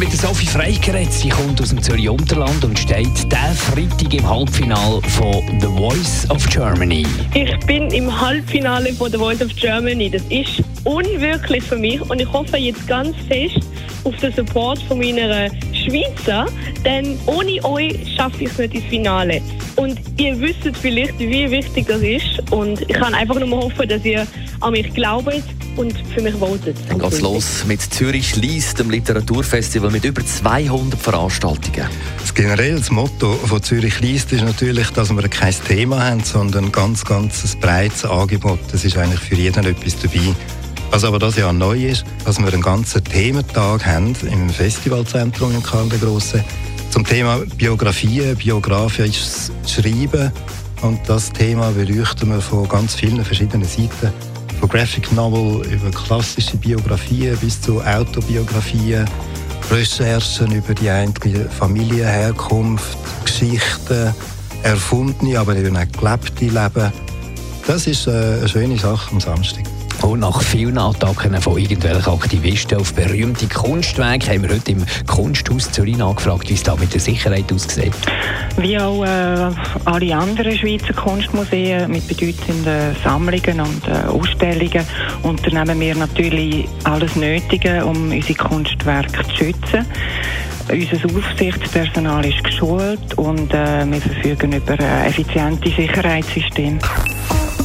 Mit Sophie Frey geredet. Sie kommt aus dem Zürich Unterland und steht der Freitag im Halbfinale von The Voice of Germany. Ich bin im Halbfinale von The Voice of Germany. Das ist unwirklich für mich und ich hoffe jetzt ganz fest auf den Support von meiner Schweizer, denn ohne euch schaffe ich es nicht ins Finale. Und ihr wisst vielleicht, wie wichtig das ist und ich kann einfach nur hoffen, dass ihr an mich glaubt und für mich votet. Dann geht's los mit Zürich schließt dem Literaturfestival mit über 200 Veranstaltungen. Das generelle Motto von Zürich liest ist natürlich, dass wir kein Thema haben, sondern ein ganz, ganz breites Angebot. Es ist eigentlich für jeden etwas dabei. Was aber das Jahr neu ist, dass wir einen ganzen Thementag haben im Festivalzentrum in Karl der Grosse zum Thema Biografien, biografisches Schreiben. Und das Thema beleuchten wir von ganz vielen verschiedenen Seiten. Von Graphic Novel über klassische Biografien bis zu Autobiografien, Recherchen über die eigentliche Familienherkunft, Geschichten, erfundene, aber eben auch gelebte Leben. Das ist äh, eine schöne Sache am Samstag. Und nach vielen Attacken von irgendwelchen Aktivisten auf berühmte Kunstwerke haben wir heute im Kunsthaus Zürich nachgefragt, wie es da mit der Sicherheit aussieht. Wie auch äh, alle anderen Schweizer Kunstmuseen mit bedeutenden Sammlungen und äh, Ausstellungen unternehmen wir natürlich alles Nötige, um unsere Kunstwerke zu schützen. Unser Aufsichtspersonal ist geschult und äh, wir verfügen über äh, effiziente Sicherheitssysteme.